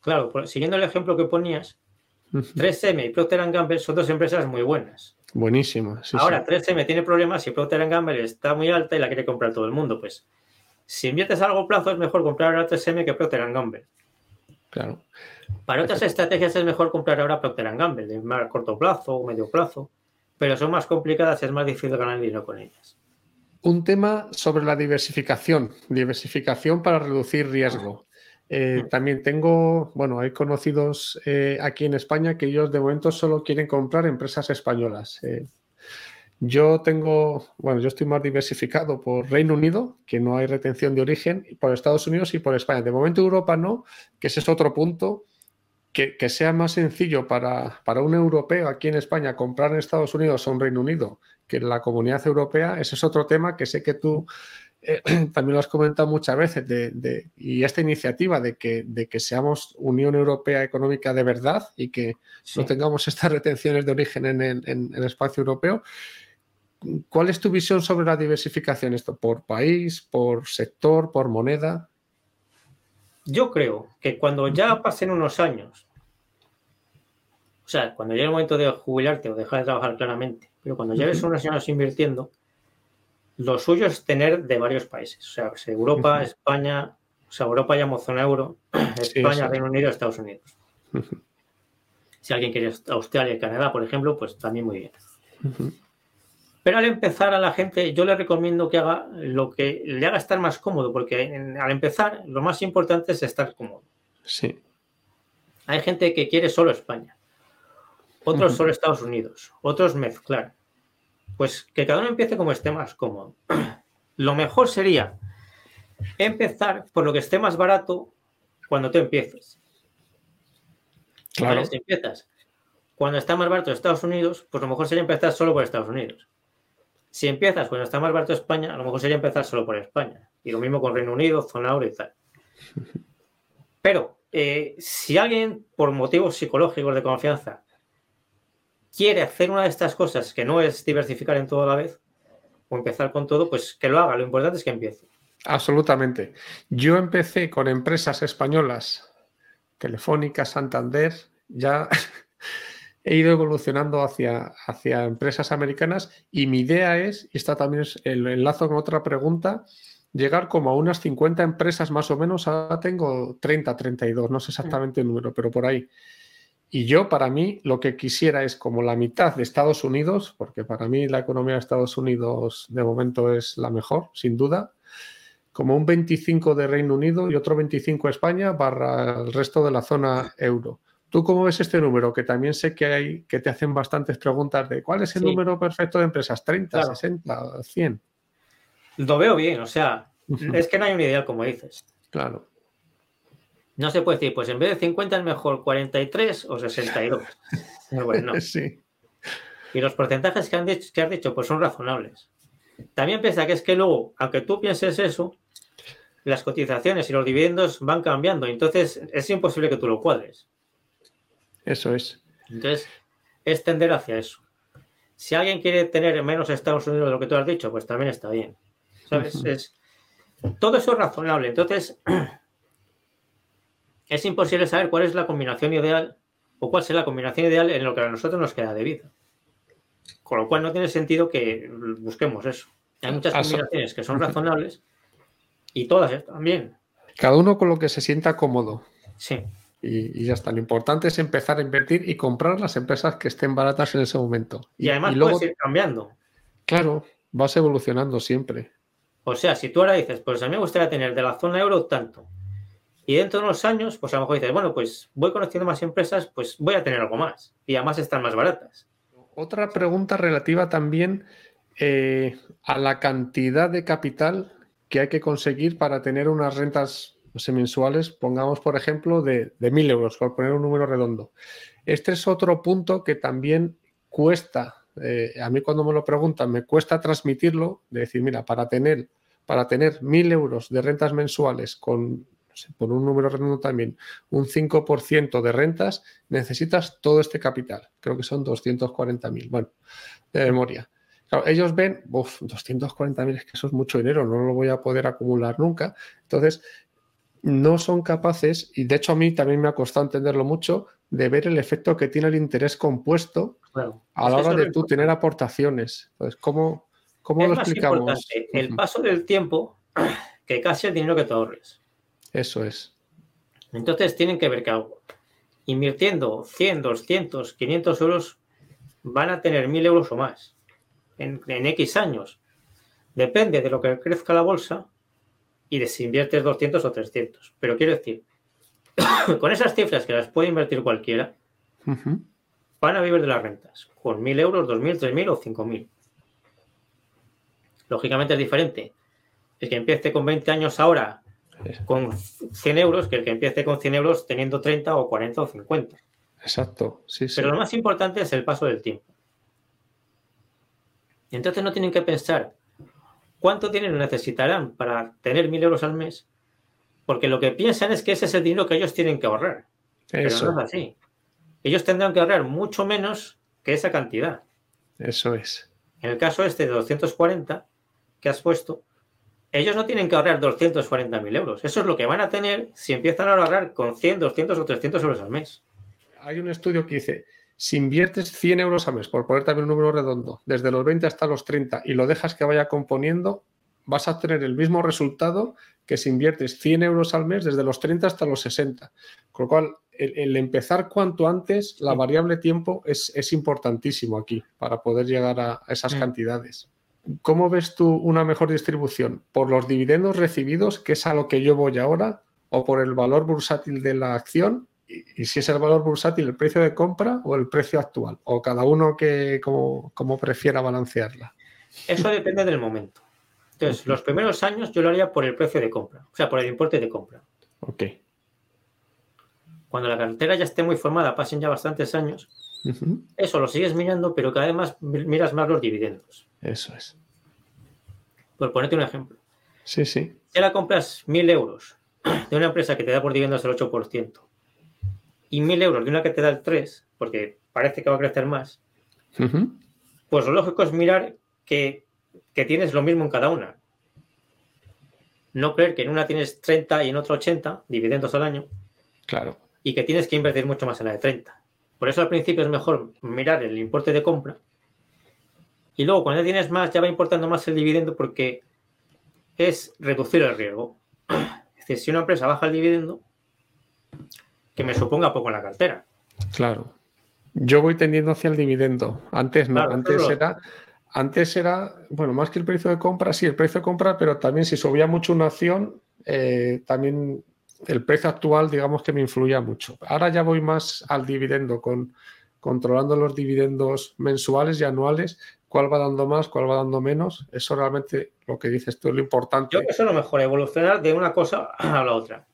Claro, siguiendo el ejemplo que ponías, 3M y Procter Gamble son dos empresas muy buenas. Buenísimas. Ahora, 3M tiene problemas y Procter Gamble está muy alta y la quiere comprar todo el mundo. Pues si inviertes a largo plazo es mejor comprar ahora 3M que Procter Gamble. Claro. Para otras estrategias es mejor comprar ahora Procter Gamble, de más corto plazo o medio plazo pero son más complicadas, es más difícil ganar dinero con ellas. Un tema sobre la diversificación, diversificación para reducir riesgo. Eh, también tengo, bueno, hay conocidos eh, aquí en España que ellos de momento solo quieren comprar empresas españolas. Eh, yo tengo, bueno, yo estoy más diversificado por Reino Unido, que no hay retención de origen, por Estados Unidos y por España. De momento Europa no, que ese es otro punto que, sea más sencillo para, un europeo aquí en España comprar en Estados Unidos o en Reino Unido que en la comunidad europea, ese es otro tema que sé que tú eh, también lo has comentado muchas veces, de, y esta iniciativa de que, de que seamos Unión Europea Económica de verdad y que no tengamos estas retenciones de origen en el, espacio europeo. ¿Cuál es tu visión sobre la diversificación? ¿Esto por país, por sector, por moneda? Yo creo que cuando ya pasen unos años, o sea, cuando llegue el momento de jubilarte o dejar de trabajar claramente, pero cuando lleves unos años invirtiendo, lo suyo es tener de varios países. O sea, Europa, España, o sea, Europa llamo zona euro, España, Reino Unido, Estados Unidos. Si alguien quiere Australia y Canadá, por ejemplo, pues también muy bien. Pero al empezar a la gente, yo le recomiendo que haga lo que le haga estar más cómodo, porque al empezar lo más importante es estar cómodo. Sí. Hay gente que quiere solo España, otros solo Estados Unidos, otros mezclar. Pues que cada uno empiece como esté más cómodo. Lo mejor sería empezar por lo que esté más barato cuando tú empieces. Claro. Si empiezas cuando está más barato Estados Unidos, pues lo mejor sería empezar solo por Estados Unidos. Si empiezas cuando está más barato España, a lo mejor sería empezar solo por España. Y lo mismo con Reino Unido, zona euro y tal. Pero eh, si alguien, por motivos psicológicos de confianza, quiere hacer una de estas cosas, que no es diversificar en todo a la vez, o empezar con todo, pues que lo haga. Lo importante es que empiece. Absolutamente. Yo empecé con empresas españolas, Telefónica, Santander, ya he ido evolucionando hacia, hacia empresas americanas y mi idea es, y esta también el enlazo con otra pregunta, llegar como a unas 50 empresas más o menos. Ahora tengo 30, 32, no sé exactamente el número, pero por ahí. Y yo, para mí, lo que quisiera es como la mitad de Estados Unidos, porque para mí la economía de Estados Unidos de momento es la mejor, sin duda, como un 25 de Reino Unido y otro 25 España barra el resto de la zona euro. ¿Tú cómo ves este número? Que también sé que hay que te hacen bastantes preguntas de cuál es el número perfecto de empresas, 30, 60, 100. Lo veo bien, o sea, es que no hay un ideal como dices. Claro. No se puede decir, pues en vez de 50 es mejor 43 o 62. bueno, sí. Y los porcentajes que, han dicho, que has dicho, pues son razonables. También piensa que es que luego, aunque tú pienses eso, las cotizaciones y los dividendos van cambiando. Entonces es imposible que tú lo cuadres. Eso es. Entonces, es tender hacia eso. Si alguien quiere tener menos Estados Unidos de lo que tú has dicho, pues también está bien. es, todo eso es razonable. Entonces, es imposible saber cuál es la combinación ideal o cuál será la combinación ideal en lo que a nosotros nos queda de vida. Con lo cual no tiene sentido que busquemos eso. Hay muchas combinaciones que son razonables y todas también. Cada uno con lo que se sienta cómodo. Sí. Y, ya está. Lo importante es empezar a invertir y comprar las empresas que estén baratas en ese momento. Y, además luego, puedes ir cambiando. Claro, vas evolucionando siempre. O sea, si tú ahora dices, pues a mí me gustaría tener de la zona euro tanto. Y dentro de unos años, pues a lo mejor dices, bueno, pues voy conociendo más empresas, pues voy a tener algo más. Y además están más baratas. Otra pregunta relativa también eh, a la cantidad de capital que hay que conseguir para tener unas rentas mensuales, pongamos por ejemplo de, de 1.000 euros, por poner un número redondo. Este es otro punto que también cuesta, eh, a mí cuando me lo preguntan, me cuesta transmitirlo, de decir, mira, para tener, para tener 1.000 euros de rentas mensuales con, por un número redondo también, un 5% de rentas, necesitas todo este capital. Creo que son 240.000, bueno, de memoria. ellos ven, uff, 240.000 es que eso es mucho dinero, no lo voy a poder acumular nunca. Entonces, no son capaces, y de hecho a mí también me ha costado entenderlo mucho, de ver el efecto que tiene el interés compuesto a la hora de tú tener aportaciones. Entonces, ¿cómo, cómo lo explicamos? El paso del tiempo que casi el dinero que te ahorres. Eso es. Entonces tienen que ver que algo. Invirtiendo 100, 200, 500 euros, van a tener 1000 euros o más en, en X años. Depende de lo que crezca la bolsa, y desinviertes 200 o 300. Pero quiero decir, con esas cifras que las puede invertir cualquiera, van a vivir de las rentas, con 1.000 euros, 2.000, 3.000 o 5.000. Lógicamente es diferente. El que empiece con 20 años ahora con 100 euros que el que empiece con 100 euros teniendo 30 o 40 o 50. Exacto, sí, sí. Pero lo más importante es el paso del tiempo. Entonces no tienen que pensar cuánto dinero necesitarán para tener mil euros al mes, porque lo que piensan es que ese es el dinero que ellos tienen que ahorrar. Pero no es así. Ellos tendrán que ahorrar mucho menos que esa cantidad. Eso es. En el caso este de 240 que has puesto, ellos no tienen que ahorrar 240 mil euros. Eso es lo que van a tener si empiezan a ahorrar con 100, 200 o 300 euros al mes. Hay un estudio que dice, si inviertes 100 euros al mes, por poner también un número redondo, desde los 20 hasta los 30 y lo dejas que vaya componiendo, vas a tener el mismo resultado que si inviertes 100 euros al mes desde los 30 hasta los 60. Con lo cual, el, empezar cuanto antes, la variable tiempo es, importantísimo aquí para poder llegar a, esas mm. cantidades. ¿Cómo ves tú una mejor distribución? ¿Por los dividendos recibidos, que es a lo que yo voy ahora, o por el valor bursátil de la acción, y, si es el valor bursátil el precio de compra o el precio actual, o cada uno que como, prefiera balancearla. Eso depende del momento. Entonces, los primeros años yo lo haría por el precio de compra, o sea, por el importe de compra. Ok. Cuando la cartera ya esté muy formada, pasen ya bastantes años, eso lo sigues mirando, pero cada vez más miras más los dividendos. Eso es. Por ponerte un ejemplo. Sí, sí. Si la compras mil euros de una empresa que te da por dividendos el 8% y 1.000 euros de una que te da el 3%, porque parece que va a crecer más, pues lo lógico es mirar que, que, tienes lo mismo en cada una. No creer que en una tienes 30 y en otra 80 dividendos al año. Claro. Y que tienes que invertir mucho más en la de 30. Por eso al principio es mejor mirar el importe de compra. Y luego cuando ya tienes más, ya va importando más el dividendo porque es reducir el riesgo. Es decir, si una empresa baja el dividendo, que me suponga poco en la cartera. Claro. Yo voy tendiendo hacia el dividendo. Antes no, antes era, antes era, bueno, más que el precio de compra, sí, el precio de compra, pero también si subía mucho una acción, eh, también el precio actual, digamos que me influía mucho. Ahora ya voy más al dividendo, con, controlando los dividendos mensuales y anuales, cuál va dando más, cuál va dando menos. Eso realmente lo que dices tú es lo importante. Yo creo que eso es lo mejor, evolucionar de una cosa a la otra.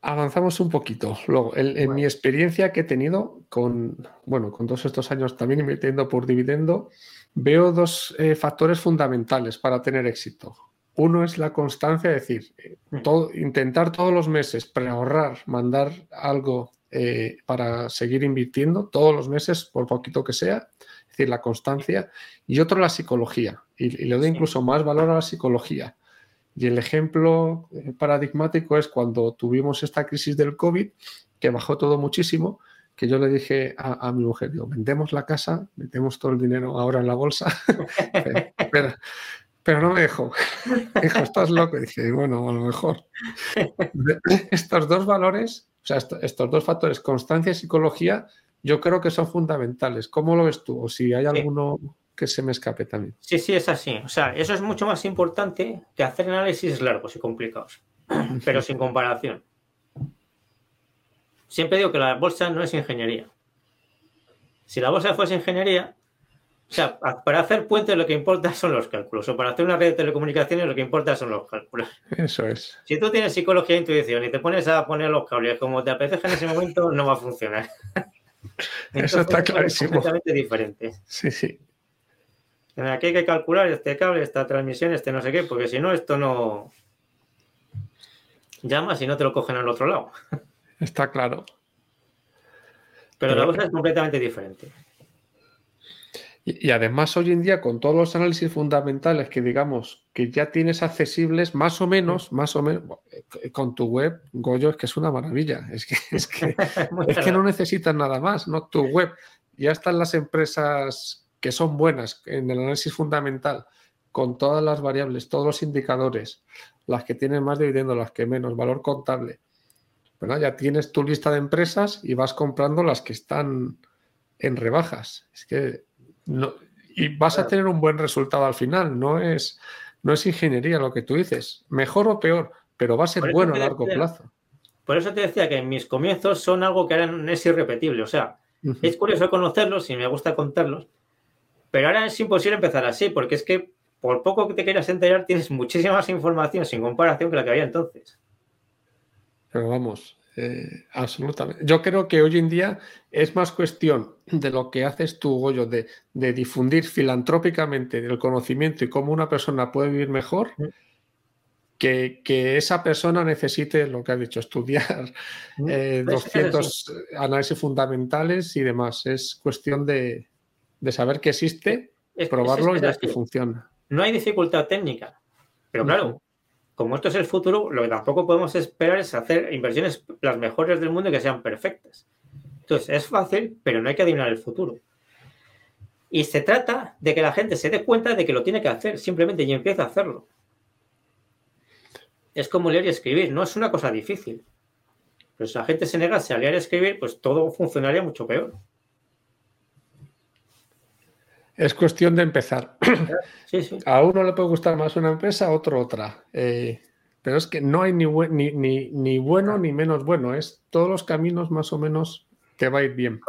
Avanzamos un poquito. Luego, en, mi experiencia que he tenido con, bueno, con todos estos años también invirtiendo por dividendo, veo dos eh, factores fundamentales para tener éxito. Uno es la constancia, es decir, eh, intentar todos los meses preahorrar, mandar algo eh, para seguir invirtiendo todos los meses, por poquito que sea, decir, la constancia. Y otro, la psicología. Y, le doy incluso más valor a la psicología. Y el ejemplo eh, paradigmático es cuando tuvimos esta crisis del COVID, que bajó todo muchísimo, que yo le dije a, mi mujer, digo, vendemos la casa, metemos todo el dinero ahora en la bolsa, pero, pero, no me dejó. Dijo, estás loco. Y dije, bueno, a lo mejor. estos dos valores, o sea, estos dos factores, constancia y psicología, yo creo que son fundamentales. ¿Cómo lo ves tú? O si hay alguno que se me escape también. Sí, sí, es así. O sea, eso es mucho más importante que hacer análisis largos y complicados, pero sin comparación. Siempre digo que la bolsa no es ingeniería. Si la bolsa fuese ingeniería, o sea, para hacer puentes lo que importa son los cálculos, o para hacer una red de telecomunicaciones lo que importa son los cálculos. Eso es. Si tú tienes psicología e intuición y te pones a poner los cables como te apetece en ese momento, no va a funcionar. Eso está clarísimo. Es completamente diferente. Sí, sí. Aquí hay que calcular este cable, esta transmisión, este no sé qué, porque si no, esto no. Llamas y no te lo cogen al otro lado. Está claro. Pero, la cosa es completamente diferente. Y, además, hoy en día, con todos los análisis fundamentales que digamos que ya tienes accesibles, más o menos, más o menos, eh, con tu web, Goyo, es que es una maravilla. Es que, es que, es que no necesitas nada más, ¿no? Tu web. Ya están las empresas que son buenas en el análisis fundamental, con todas las variables, todos los indicadores, las que tienen más dividendo, las que menos, valor contable. Bueno, ya tienes tu lista de empresas y vas comprando las que están en rebajas. Es que no, y vas a tener un buen resultado al final. No es, no es ingeniería lo que tú dices. Mejor o peor, pero va a ser bueno a largo plazo. Por eso te decía que mis comienzos son algo que ahora no es irrepetible. O sea, es curioso conocerlos y me gusta contarlos, pero ahora es imposible empezar así, porque es que por poco que te quieras enterar, tienes muchísima más información sin comparación que la que había entonces. Pero vamos, eh, absolutamente. Yo creo que hoy en día es más cuestión de lo que haces tú, Goyo, de, de difundir filantrópicamente el conocimiento y cómo una persona puede vivir mejor, mm. que, que, esa persona necesite, lo que ha dicho, estudiar 200 mm. eh, análisis fundamentales y demás. Es cuestión de, de saber que existe, probarlo y ver que funciona. No hay dificultad técnica, pero claro, como esto es el futuro, lo que tampoco podemos esperar es hacer inversiones las mejores del mundo y que sean perfectas. Entonces, es fácil, pero no hay que adivinar el futuro. Y se trata de que la gente se dé cuenta de que lo tiene que hacer simplemente y empiece a hacerlo. Es como leer y escribir, no es una cosa difícil. Pero si la gente se negase a leer y escribir, pues todo funcionaría mucho peor. Es cuestión de empezar. A uno le puede gustar más una empresa, a otro otra. Eh, pero es que no hay ni, ni, ni, bueno ni menos bueno. Es todos los caminos más o menos te va a ir bien.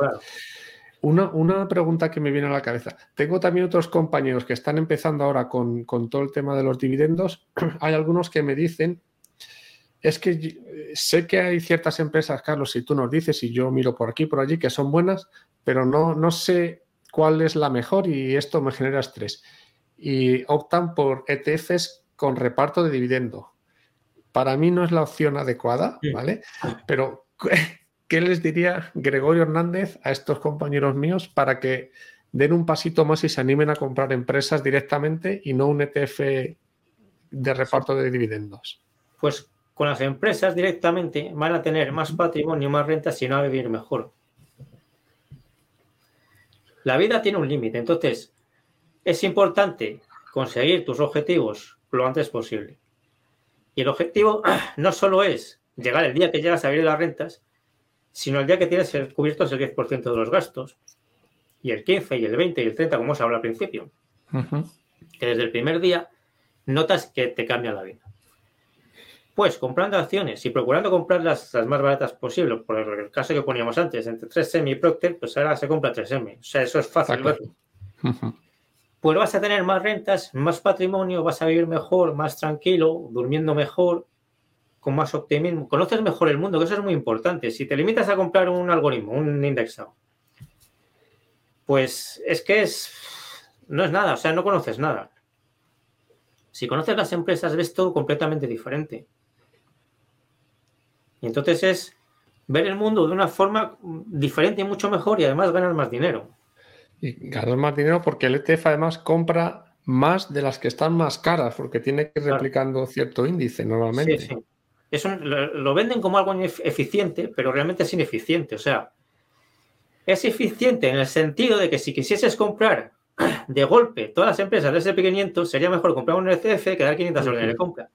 Una, una, pregunta que me viene a la cabeza. Tengo también otros compañeros que están empezando ahora con, con todo el tema de los dividendos. hay algunos que me dicen, es que sé que hay ciertas empresas, Carlos, si tú nos dices y yo miro por aquí, por allí, que son buenas, pero no, no sé cuál es la mejor y esto me genera estrés. Y optan por ETFs con reparto de dividendo. para mí no es la opción adecuada, ¿vale? Pero, ¿qué les diría Gregorio Hernández a estos compañeros míos para que den un pasito más y se animen a comprar empresas directamente y no un ETF de reparto de dividendos? Pues con las empresas directamente van a tener más patrimonio, más rentas y no a vivir mejor. La vida tiene un límite, entonces es importante conseguir tus objetivos lo antes posible. Y el objetivo no solo es llegar el día que llegas a vivir las rentas, sino el día que tienes cubiertos el 10% de los gastos, y el 15, y el 20, y el 30, como os habla al principio. Que desde el primer día notas que te cambia la vida. Pues comprando acciones y procurando comprar las, más baratas posible, por el caso que poníamos antes, entre 3M y Procter, pues ahora se compra 3M. O sea, eso es fácil. Pues vas a tener más rentas, más patrimonio, vas a vivir mejor, más tranquilo, durmiendo mejor, con más optimismo. Conoces mejor el mundo, que eso es muy importante. Si te limitas a comprar un algoritmo, un indexado, pues es que es no es nada, o sea, no conoces nada. Si conoces las empresas, ves todo completamente diferente. Y entonces es ver el mundo de una forma diferente y mucho mejor y además ganar más dinero. Y ganar más dinero porque el ETF además compra más de las que están más caras, porque tiene que ir replicando cierto índice normalmente. Sí, sí. Eso lo, venden como algo eficiente, pero realmente es ineficiente. O sea, es eficiente en el sentido de que si quisieses comprar de golpe todas las empresas del SP500, sería mejor comprar un ETF que dar 500 órdenes de compra.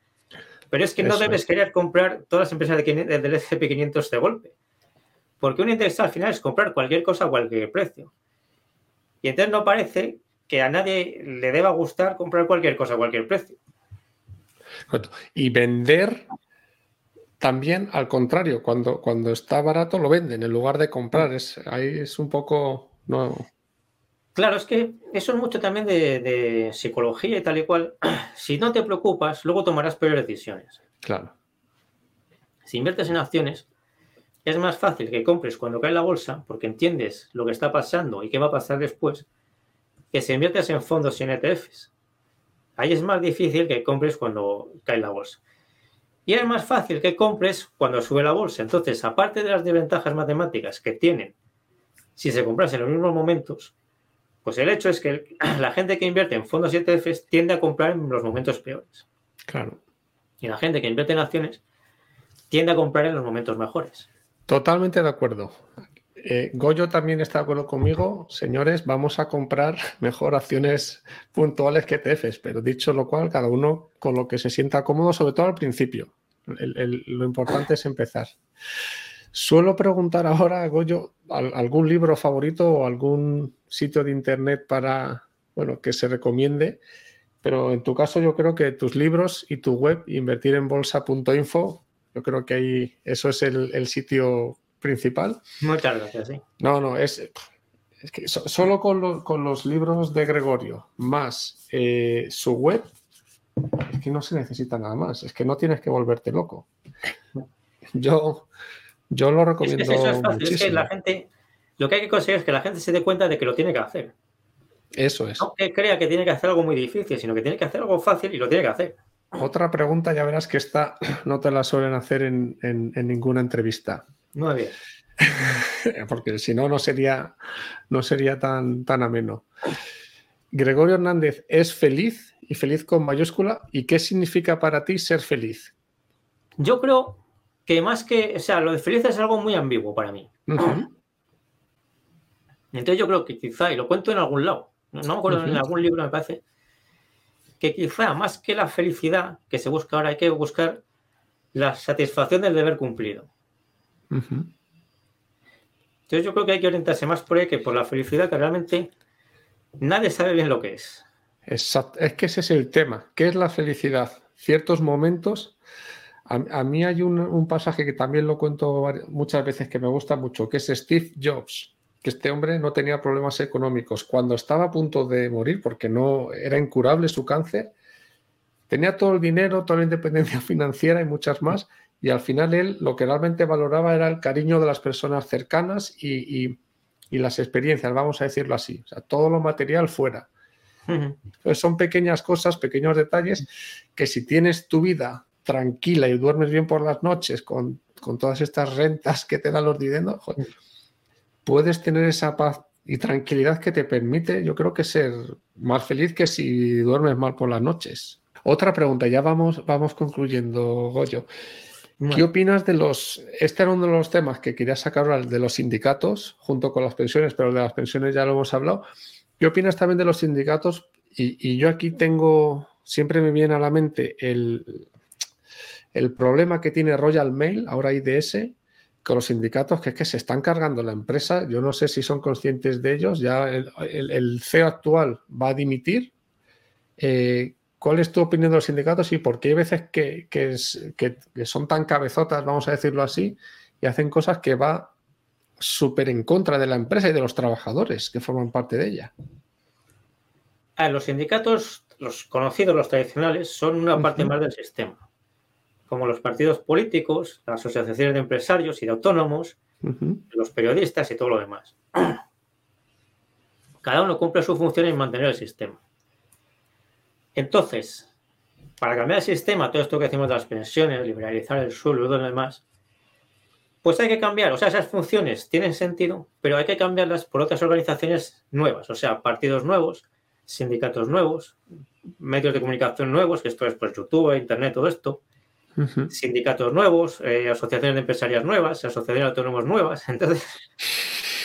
Pero es que no debes querer comprar todas las empresas del SP500 de golpe. Porque un interés al final es comprar cualquier cosa a cualquier precio. Y entonces no parece que a nadie le deba gustar comprar cualquier cosa a cualquier precio. Y vender también al contrario, cuando, cuando está barato lo venden en lugar de comprar. Es, ahí es un poco. No, Claro, es que eso es mucho también de, psicología y tal y cual. Si no te preocupas, luego tomarás peores decisiones. Claro. Si inviertes en acciones, es más fácil que compres cuando cae la bolsa, porque entiendes lo que está pasando y qué va a pasar después, que si inviertes en fondos y en ETFs. Ahí es más difícil que compres cuando cae la bolsa. Y es más fácil que compres cuando sube la bolsa. Entonces, aparte de las desventajas matemáticas que tienen si se compras en los mismos momentos, pues el hecho es que la gente que invierte en fondos y ETFs tiende a comprar en los momentos peores. Claro. Y la gente que invierte en acciones tiende a comprar en los momentos mejores. Totalmente de acuerdo. Eh, Goyo también está de acuerdo conmigo. Señores, vamos a comprar mejor acciones puntuales que ETFs, pero dicho lo cual, cada uno con lo que se sienta cómodo, sobre todo al principio. lo importante es empezar. Suelo preguntar ahora, Goyo, algún libro favorito o algún sitio de internet para, bueno, que se recomiende. Pero en tu caso yo creo que tus libros y tu web, invertirenbolsa.info, yo creo que ahí eso es el, sitio principal. Muchas gracias, sí. No, no, es, que solo con, los libros de Gregorio más eh, su web, es que no se necesita nada más, es que no tienes que volverte loco. Yo, yo lo recomiendo. Es que eso es fácil, es que la gente, lo que hay que conseguir es que la gente se dé cuenta de que lo tiene que hacer. Eso es. No que crea que tiene que hacer algo muy difícil, sino que tiene que hacer algo fácil y lo tiene que hacer. Otra pregunta, ya verás que esta no te la suelen hacer en, ninguna entrevista. Muy bien. Porque si no, no sería, no sería tan, tan ameno. Gregorio Hernández es feliz y feliz con mayúscula. ¿Y qué significa para ti ser feliz? Yo creo que más que, o sea, lo de feliz es algo muy ambiguo para mí. Entonces yo creo que quizá, y lo cuento en algún lado, no me acuerdo, en algún libro me parece, que quizá más que la felicidad que se busca ahora hay que buscar la satisfacción del deber cumplido. Entonces yo creo que hay que orientarse más por ahí que por la felicidad que realmente nadie sabe bien lo que es. Exacto. Es que ese es el tema. ¿Qué es la felicidad? Ciertos momentos a, mí hay un, pasaje que también lo cuento muchas veces que me gusta mucho, que es Steve Jobs, que este hombre no tenía problemas económicos. Cuando estaba a punto de morir, porque no era incurable su cáncer, tenía todo el dinero, toda la independencia financiera y muchas más, y al final él lo que realmente valoraba era el cariño de las personas cercanas y, las experiencias, vamos a decirlo así, o sea, todo lo material fuera. son pequeñas cosas, pequeños detalles que si tienes tu vida tranquila y duermes bien por las noches con, todas estas rentas que te dan los dividendos, puedes tener esa paz y tranquilidad que te permite, yo creo que ser más feliz que si duermes mal por las noches. Otra pregunta, ya vamos, vamos concluyendo, Goyo. ¿Qué opinas de los... Este era uno de los temas que quería sacar de los sindicatos, junto con las pensiones, pero de las pensiones ya lo hemos hablado. ¿Qué opinas también de los sindicatos? Y, yo aquí tengo, siempre me viene a la mente el, el problema que tiene Royal Mail, ahora IDS, con los sindicatos, que es que se están cargando la empresa. Yo no sé si son conscientes de ellos. Ya el, CEO actual va a dimitir. Eh, ¿Cuál es tu opinión de los sindicatos y por qué hay veces que, son tan cabezotas, vamos a decirlo así, y hacen cosas que va súper en contra de la empresa y de los trabajadores que forman parte de ella? los sindicatos, los conocidos, los tradicionales, son una parte más del sistema. Como los partidos políticos, las asociaciones de empresarios y de autónomos, los periodistas y todo lo demás. Cada uno cumple su función en mantener el sistema. Entonces, para cambiar el sistema, todo esto que decimos de las pensiones, liberalizar el suelo y lo demás, pues hay que cambiar. O sea, esas funciones tienen sentido, pero hay que cambiarlas por otras organizaciones nuevas, o sea, partidos nuevos, sindicatos nuevos, medios de comunicación nuevos, que esto es pues YouTube, Internet, todo esto, sindicatos nuevos, eh, asociaciones de empresarias nuevas, asociaciones de autónomos nuevas. Entonces,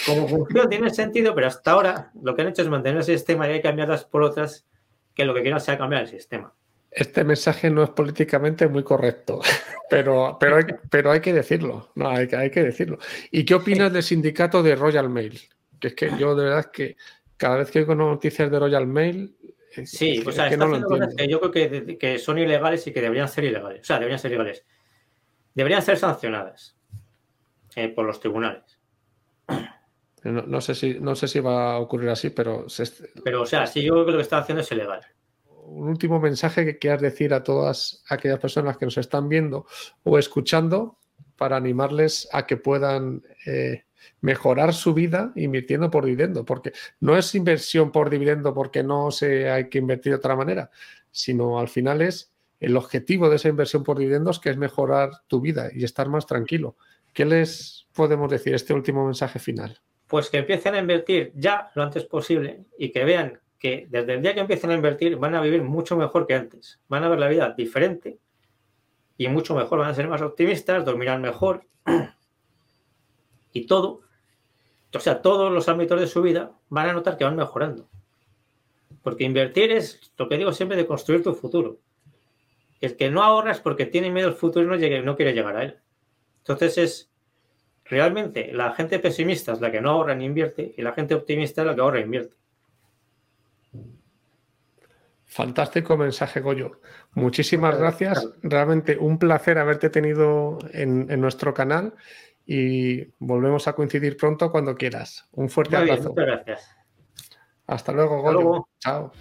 como función tiene sentido, pero hasta ahora lo que han hecho es mantener el sistema y hay que cambiarlas por otras que lo que quieran sea cambiar el sistema. Este mensaje no es políticamente muy correcto, pero, pero, hay, pero hay que decirlo. No, hay, hay que decirlo. ¿Y qué opinas del sindicato de Royal Mail? Que es que yo de verdad que cada vez que oigo noticias de Royal Mail. Sí, o sea, está haciendo cosas que yo creo que, que, son ilegales y que deberían ser ilegales. O sea, deberían ser ilegales. Deberían ser sancionadas eh, por los tribunales. No, sé si, no sé si va a ocurrir así, pero... pero, o sea, si yo creo que lo que está haciendo es ilegal. Un último mensaje que quieras decir a todas aquellas personas que nos están viendo o escuchando para animarles a que puedan eh, mejorar su vida invirtiendo por dividendo, porque no es inversión por dividendo porque no se hay que invertir de otra manera, sino al final es el objetivo de esa inversión por dividendos que es mejorar tu vida y estar más tranquilo. ¿Qué les podemos decir este último mensaje final? pues que empiecen a invertir ya lo antes posible y que vean que desde el día que empiecen a invertir van a vivir mucho mejor que antes. Van a ver la vida diferente y mucho mejor. Van a ser más optimistas, dormirán mejor y todo. O sea, todos los ámbitos de su vida van a notar que van mejorando. Porque invertir es, lo que digo siempre, de construir tu futuro. El que no ahorra es porque tiene miedo al futuro y no, llegue, no quiere llegar a él. Entonces es Realmente, la gente pesimista es la que no ahorra ni invierte y la gente optimista es la que ahorra e invierte. Fantástico mensaje, Goyo. Muchísimas gracias. Realmente un placer haberte tenido en, nuestro canal y volvemos a coincidir pronto cuando quieras. Un fuerte abrazo. muchas gracias. Hasta luego, Goyo. Chao.